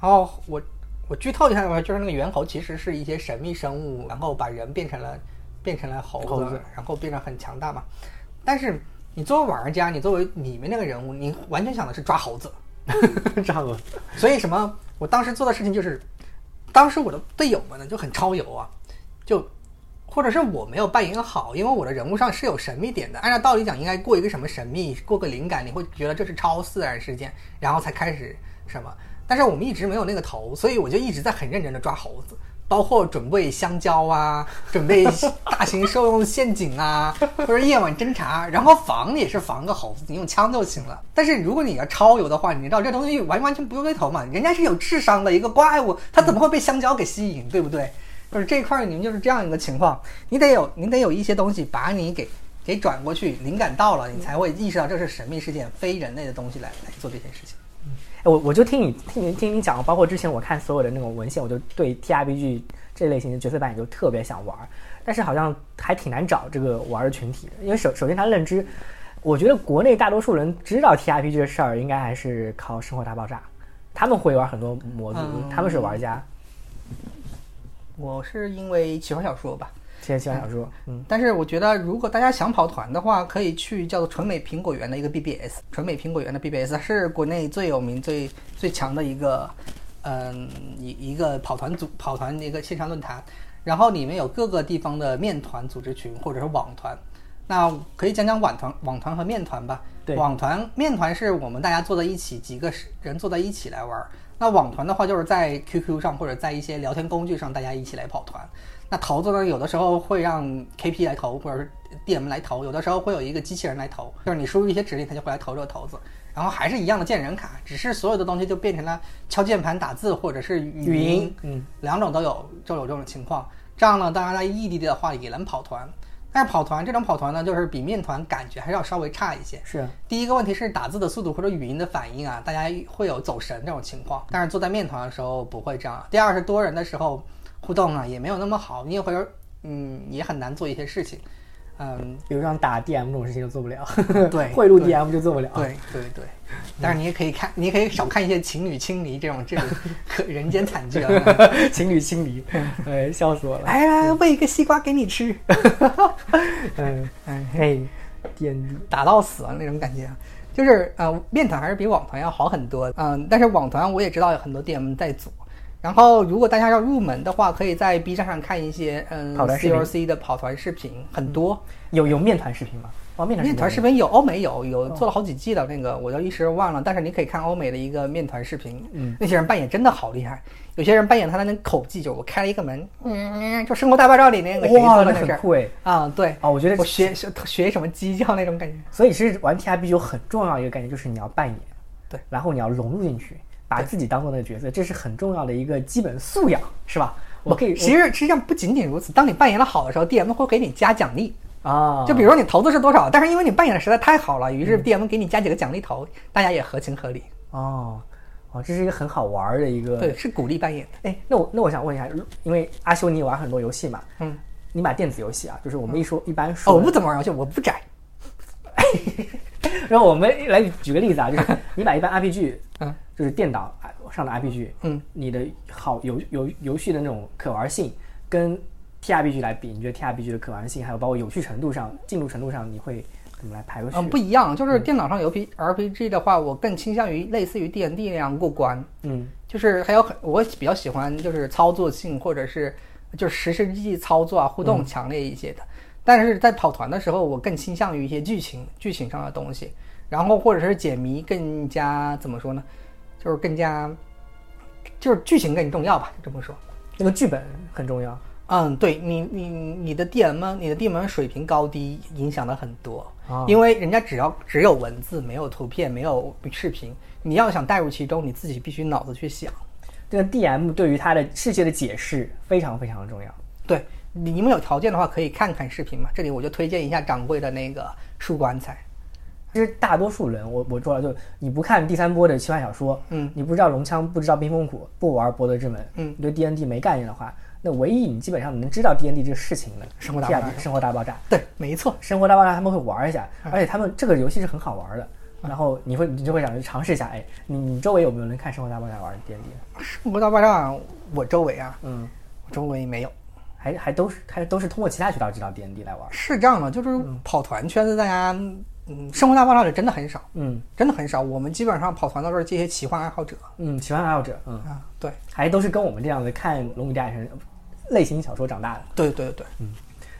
然后我我剧透一下的话，就是那个猿猴其实是一些神秘生物，然后把人变成了变成了猴子，猴子然后变得很强大嘛。但是你作为玩家，你作为里面那个人物，你完全想的是抓猴子。抓猴子，所以什么？我当时做的事情就是，当时我的队友们呢就很超游啊，就或者是我没有扮演好，因为我的人物上是有神秘点的。按照道理讲，应该过一个什么神秘，过个灵感，你会觉得这是超自然事件，然后才开始什么。但是我们一直没有那个头，所以我就一直在很认真的抓猴子，包括准备香蕉啊，准备大型兽用陷阱啊，或者夜晚侦查，然后防也是防个猴子，你用枪就行了。但是如果你要超游的话，你知道这东西完完全不用对头嘛，人家是有智商的一个怪物，他怎么会被香蕉给吸引，对不对？就是这块儿你们就是这样一个情况，你得有你得有一些东西把你给给转过去，灵感到了，你才会意识到这是神秘事件，非人类的东西来来做这件事情。哎我我就听你听你听你讲，包括之前我看所有的那种文献，我就对 TRPG 这类型的角色扮演就特别想玩，但是好像还挺难找这个玩的群体的，因为首首先他认知，我觉得国内大多数人知道 TRPG 的事儿，应该还是靠《生活大爆炸》，他们会玩很多模组，嗯他们是玩家，我是因为奇幻小说吧，现在喜欢小说，嗯，但是我觉得，如果大家想跑团的话，可以去叫做纯美苹果园的一个 BBS，纯美苹果园的 BBS 是国内最有名、最最强的一个，嗯，一一个跑团组跑团的一个线上论坛。然后里面有各个地方的面团组织群或者是网团。那可以讲讲网团、网团和面团吧。对网团、面团是我们大家坐在一起，几个人坐在一起来玩儿。那网团的话，就是在 QQ 上或者在一些聊天工具上，大家一起来跑团。那投子呢，有的时候会让 KP 来投，或者是 DM 来投，有的时候会有一个机器人来投，就是你输入一些指令，它就会来投这个骰子。然后还是一样的见人卡，只是所有的东西就变成了敲键盘打字或者是语语音，嗯，两种都有，就有这种情况。这样呢，当然在异地的话也能跑团，但是跑团这种跑团呢，就是比面团感觉还是要稍微差一些。是第一个问题是打字的速度或者语音的反应啊，大家会有走神这种情况，但是坐在面团的时候不会这样。第二是多人的时候互动啊也没有那么好，你也会嗯也很难做一些事情，嗯，比如像打 DM 这种事情就做不了，对贿赂 DM 就做不了，对对对。但是你也可以看，你也可以少看一些情侣亲离这种这种 可人间惨剧啊。情侣亲离，哎，笑死我了，来来，喂一个西瓜给你吃，嗯嗯，嘿，D&D，打到死啊那种感觉啊。就是呃，面团还是比网团要好很多，嗯，但是网团我也知道有很多 DM 在组。然后，如果大家要入门的话，可以在 B 站上看一些嗯跑团 COC 的跑团视频，很多。有有面团视频吗？哦，面团面团视频频有欧美有有做了好几季的那个，我就一时忘了。但是你可以看欧美的一个面团视频，嗯，那些人扮演真的好厉害。有些人扮演他的那个口技，就我开了一个门，嗯，就《生活大爆炸》里那个谁哇，那做的那事儿很酷哎！啊，对。啊，我觉得我学学学什么鸡叫那种感觉。所以其实玩 TRPG 有很重要一个概念，就是你要扮演，对，然后你要融入进去，把自己当做那个角色，这是很重要的一个基本素养，是吧？我可以其实实际上不仅仅如此，当你扮演的好的时候，DM 会给你加奖励。啊，就比如说你投资是多少，但是因为你扮演的实在太好了，于是 DM 给你加几个奖励头，大家也合情合理。哦哦，这是一个很好玩的一个对，是鼓励扮演的。哎，那我那我想问一下，如因为阿修你也玩很多游戏嘛，嗯，你买电子游戏啊，就是我们一说、一般哦，说，我不怎么玩游戏，我不宅。然后我们来举个例子啊，就是 你买一般 RPG，嗯，就是电脑上的 RPG，嗯，你的好游游游戏的那种可玩性跟 TRPG 来比，你觉得 TRPG 的可玩性，还有包括有趣程度上、进度程度上，你会怎么来排个序？嗯，不一样，就是电脑上游 P RPG 的话，我更倾向于类似于 D N D 那样过关，嗯就是还有很我比较喜欢就是操作性或者是就是实时际操作啊，互动强烈一些的。但是在跑团的时候，我更倾向于一些剧情剧情上的东西，然后或者是解谜更加怎么说呢？就是更加就是剧情更重要吧，这么说。那个剧本很重要。嗯，对你你你的 DM 你的 DM 水平高低影响的很多，啊因为人家只要只有文字没有图片没有视频，你要想带入其中，你自己必须脑子去想。这个 DM 对于他的世界的解释非常非常的重要。对，你们有条件的话可以看看视频嘛，这里我就推荐一下掌柜的那个树棺材。其实大多数人，我我说了，就你不看第三波的奇幻小说，嗯，你不知道龙枪，不知道冰封谷，不玩博德之门，嗯你对 D N D 没概念的话，那唯一你基本上能知道 D N D 这个事情的，生活大爆炸生活大爆炸，对，没错，生活大爆炸他们会玩一下，嗯而且他们这个游戏是很好玩的。然后你会你就会想去尝试一下，哎，你你周围有没有人看《生活大爆炸》玩 D N D 的？生活大爆炸，我周围啊，嗯，我周围没有。还还都是还都是通过其他渠道知道 D N D 来玩。是这样的，就是跑团圈子大家，嗯，生活大爆炸的真的很少，嗯真的很少。我们基本上跑团都是这些奇幻爱好者嗯，奇幻爱好者，嗯，啊，对，还都是跟我们这样的看《龙与地下城》类型小说长大的。对对对，嗯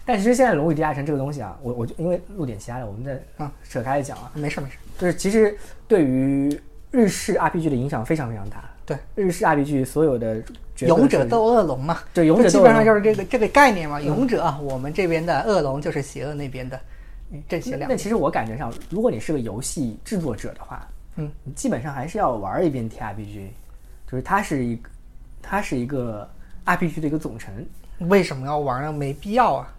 但其实现在《龙与地下城》这个东西啊，我我就因为录点其他的，我们再啊扯开来讲啊，没事没事，就是其实对于日式 RPG 的影响非常非常大。对，日式 RPG 所有的勇者斗恶龙嘛，对勇者基本上就是这个这个概念嘛。勇者啊，我们这边的恶龙就是邪恶那边的，正邪两那其实我感觉上，如果你是个游戏制作者的话，嗯，你基本上还是要玩一遍 TRPG，就是它是一个它是一个 RPG 的一个总成。为什么要玩呢？没必要啊。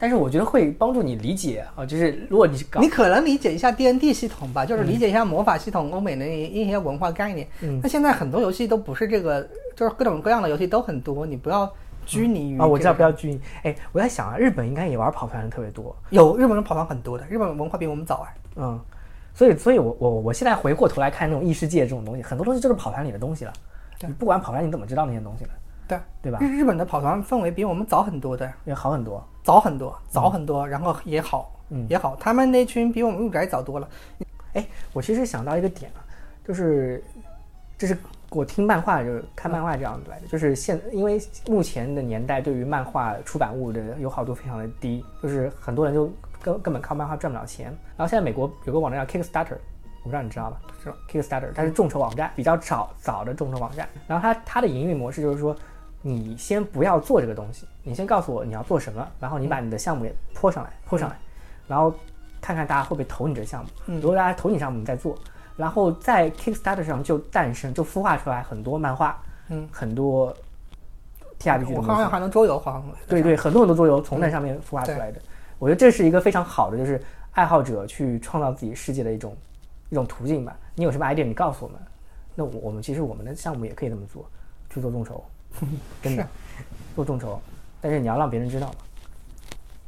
但是我觉得会帮助你理解啊，就是如果你搞你可能理解一下 D N D 系统吧，就是理解一下魔法系统、欧美的一些文化概念。嗯那现在很多游戏都不是这个，就是各种各样的游戏都很多，你不要拘泥于啊，我知道不要拘泥。哎，我在想啊，日本应该也玩跑团的特别多，有日本人跑团很多的，日本文化比我们早啊。嗯，所以，所以我我我现在回过头来看那种异世界这种东西，很多东西就是跑团里的东西了。你不管跑团，你怎么知道那些东西呢？对对吧日日本的跑团氛围比我们早很多的，也好很多。早很多，早很多，然后也好，嗯也好，他们那群比我们入宅早多了。哎，我其实想到一个点啊，就是这是我听漫画就是看漫画这样子来的，就是现因为目前的年代对于漫画出版物的友好度非常的低，就是很多人就根根本靠漫画赚不了钱。然后现在美国有个网站叫 Kickstarter，我不知道你知道吧？是吧 Kickstarter，它是众筹网站，比较早早的众筹网站。然后它它的营运模式就是说，你先不要做这个东西，你先告诉我你要做什么，然后你把你的项目也泼上来，泼上来，然后看看大家会不会投你这个项目。嗯如果大家投你项目，你再做。然后在 Kickstarter 上就诞生，就孵化出来很多漫画，嗯，很多的我好像。还能桌游，好像对对，很多很多桌游从那上面孵化出来的。我觉得这是一个非常好的，就是爱好者去创造自己世界的一种一种途径吧。你有什么 idea，你告诉我们。那我我们其实我们的项目也可以这么做，去做众筹，真的做众筹。但是你要让别人知道嘛，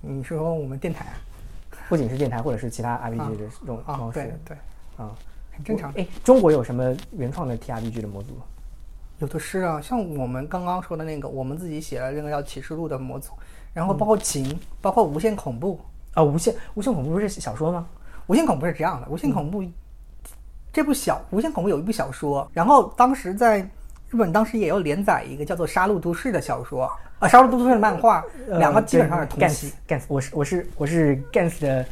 你是说我们电台啊 不仅是电台或者是其他 RPG 的这种方式对对，啊，很正常。哎，中国有什么原创的 TRPG 的模组？有的是啊，像我们刚刚说的那个，我们自己写了那个叫《启示录》的模组，然后包括情，包括无限恐怖。啊，无限无限恐怖不是小说吗？无限恐怖是这样的，无限恐怖、这部小无限恐怖有一部小说，然后当时在日本当时也有连载一个叫做《杀戮都市》的小说啊，《杀戮都市》的漫画，呃两个基本上是同期。Gans，我是我是我是 Gans 的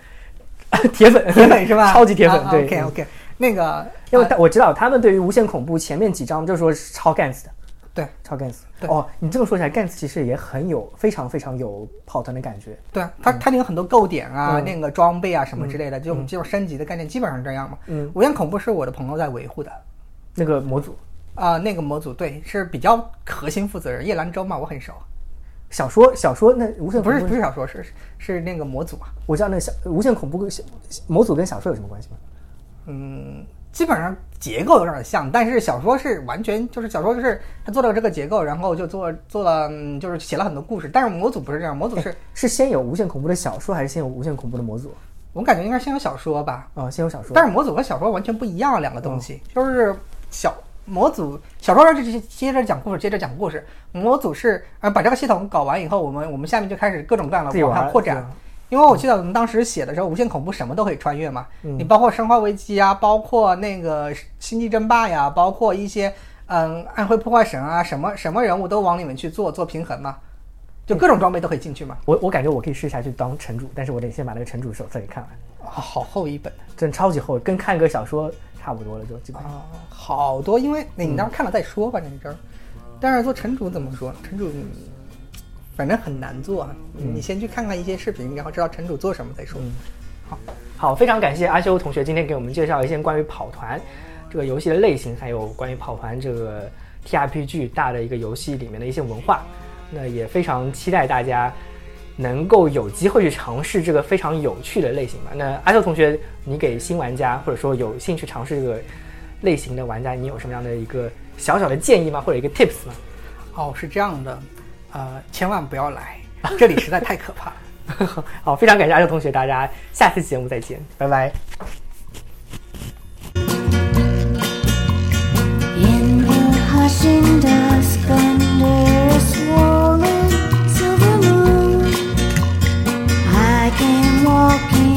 铁粉，铁粉是吧？超级铁粉，对。OK OK，那个因为啊我知道他们对于无限恐怖前面几章就说是超 Gans 的，对超 Gans。对哦，你这么说起来，Gans 其实也很有非常非常有跑团的感觉。对它它那个很多购点啊，嗯那个装备啊什么之类的，就我们这种升级的概念基本上这样嘛。嗯，无限恐怖是我的朋友在维护的。那个模组啊、那个模组对是比较核心负责人，叶兰州嘛，我很熟。小说小说那无限不恐怖是不是小说，是是那个模组啊。我知道那小无限恐怖跟小模组跟小说有什么关系吗？嗯，基本上结构有点像，但是小说是完全就是小说就是他做了这个结构，然后就做做了，嗯就是写了很多故事。但是模组不是这样，模组是是先有无限恐怖的小说，还是先有无限恐怖的模组？我感觉应该先有小说吧，啊、先有小说。但是模组和小说完全不一样两个东西，就是小模组小说是接接着讲故事，接着讲故事，模组是呃把这个系统搞完以后，我们我们下面就开始各种各样的往上扩展。因为我记得我们当时写的时候，无限恐怖什么都可以穿越嘛，嗯。你包括生化危机啊，包括那个星际争霸呀，包括一些嗯暗黑破坏神啊，什么什么人物都往里面去做做平衡嘛，就各种装备都可以进去嘛。我我感觉我可以试一下去当城主，但是我得先把那个城主手册给看完，好好厚一本。真超级厚，跟看个小说差不多了，就基本上。啊，好多，因为那你到时看了再说吧，那阵儿。但是做城主怎么说？城主嗯反正很难做啊。你先去看看一些视频，然后知道城主做什么再说。好好，非常感谢阿修同学今天给我们介绍一些关于跑团这个游戏的类型，还有关于跑团这个 TRPG 大的一个游戏里面的一些文化。那也非常期待大家能够有机会去尝试这个非常有趣的类型吧。那阿秀同学，你给新玩家或者说有兴趣尝试这个类型的玩家，你有什么样的一个小小的建议吗？或者一个 tips 吗？哦，是这样的，呃，千万不要来，这里实在太可怕了。好，非常感谢阿秀同学，大家下次节目再见，拜拜。烟波爬行的 walking.